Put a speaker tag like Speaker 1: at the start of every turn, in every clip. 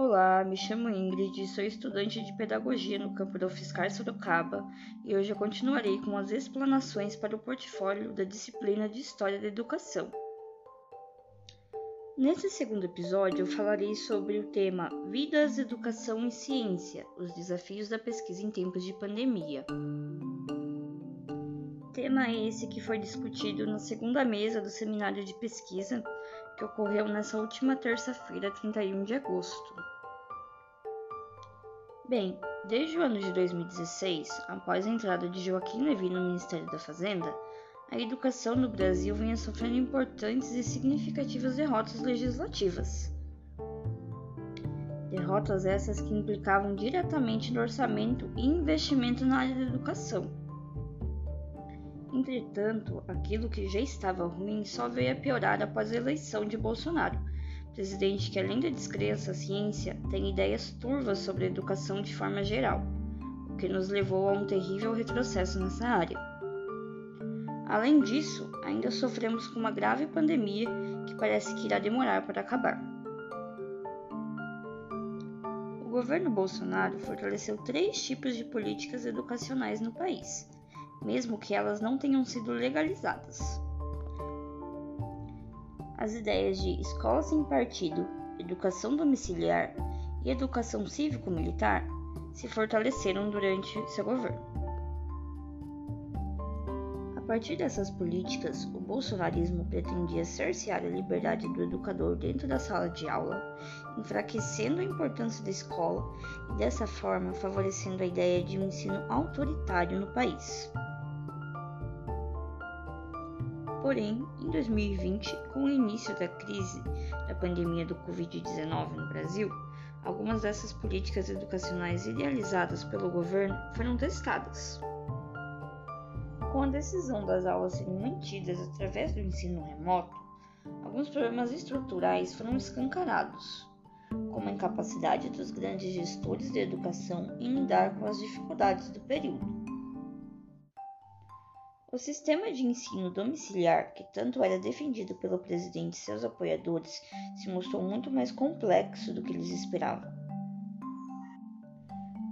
Speaker 1: Olá, me chamo Ingrid, sou estudante de Pedagogia no campo da UFSCar Sorocaba e hoje eu continuarei com as explanações para o portfólio da disciplina de História da Educação. Nesse segundo episódio, eu falarei sobre o tema Vidas, Educação e Ciência os desafios da pesquisa em tempos de pandemia. Tema esse que foi discutido na segunda mesa do seminário de pesquisa que ocorreu nessa última terça-feira, 31 de agosto. Bem, desde o ano de 2016, após a entrada de Joaquim Levy no Ministério da Fazenda, a educação no Brasil vinha sofrendo importantes e significativas derrotas legislativas. Derrotas essas que implicavam diretamente no orçamento e investimento na área da educação Entretanto, aquilo que já estava ruim só veio a piorar após a eleição de Bolsonaro, presidente que, além da descrença à ciência, tem ideias turvas sobre a educação de forma geral, o que nos levou a um terrível retrocesso nessa área. Além disso, ainda sofremos com uma grave pandemia que parece que irá demorar para acabar. O governo Bolsonaro fortaleceu três tipos de políticas educacionais no país mesmo que elas não tenham sido legalizadas. As ideias de escola sem partido, educação domiciliar e educação cívico-militar se fortaleceram durante seu governo. A partir dessas políticas, o bolsonarismo pretendia cercear a liberdade do educador dentro da sala de aula, enfraquecendo a importância da escola e dessa forma favorecendo a ideia de um ensino autoritário no país. Porém, em 2020, com o início da crise da pandemia do Covid-19 no Brasil, algumas dessas políticas educacionais idealizadas pelo governo foram testadas. Com a decisão das aulas serem mantidas através do ensino remoto, alguns problemas estruturais foram escancarados, como a incapacidade dos grandes gestores de educação em lidar com as dificuldades do período o sistema de ensino domiciliar, que tanto era defendido pelo presidente e seus apoiadores, se mostrou muito mais complexo do que eles esperavam.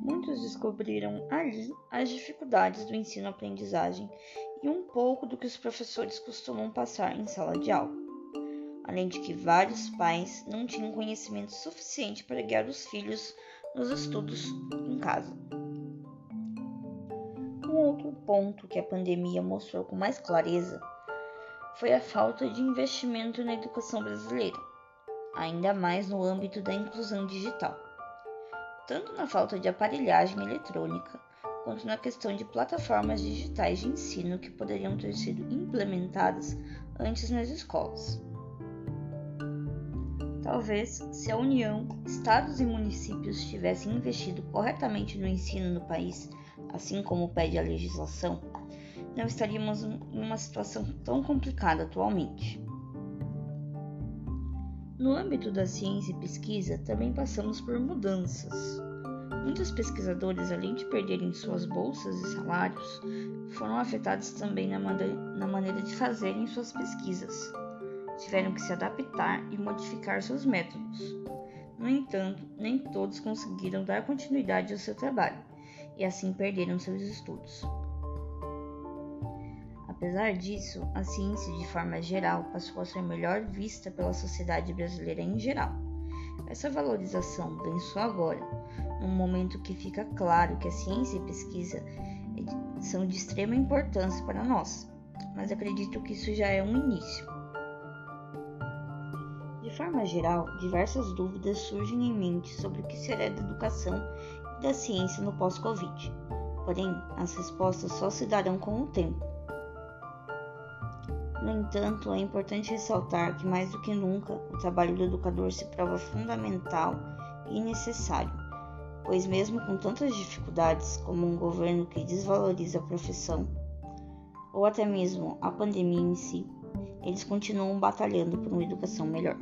Speaker 1: Muitos descobriram ali as dificuldades do ensino-aprendizagem e um pouco do que os professores costumam passar em sala de aula, além de que vários pais não tinham conhecimento suficiente para guiar os filhos nos estudos em casa. Um outro ponto que a pandemia mostrou com mais clareza foi a falta de investimento na educação brasileira, ainda mais no âmbito da inclusão digital, tanto na falta de aparelhagem eletrônica quanto na questão de plataformas digitais de ensino que poderiam ter sido implementadas antes nas escolas. Talvez, se a União, estados e municípios tivessem investido corretamente no ensino no país, assim como pede a legislação, não estaríamos em uma situação tão complicada atualmente. No âmbito da ciência e pesquisa, também passamos por mudanças. Muitos pesquisadores, além de perderem suas bolsas e salários, foram afetados também na, na maneira de fazerem suas pesquisas. Tiveram que se adaptar e modificar seus métodos. No entanto, nem todos conseguiram dar continuidade ao seu trabalho e assim perderam seus estudos. Apesar disso, a ciência de forma geral passou a ser melhor vista pela sociedade brasileira em geral. Essa valorização vem só agora, num momento que fica claro que a ciência e pesquisa são de extrema importância para nós, mas acredito que isso já é um início. De forma geral, diversas dúvidas surgem em mente sobre o que será da educação da ciência no pós-Covid. Porém, as respostas só se darão com o tempo. No entanto, é importante ressaltar que, mais do que nunca, o trabalho do educador se prova fundamental e necessário, pois, mesmo com tantas dificuldades, como um governo que desvaloriza a profissão, ou até mesmo a pandemia em si, eles continuam batalhando por uma educação melhor.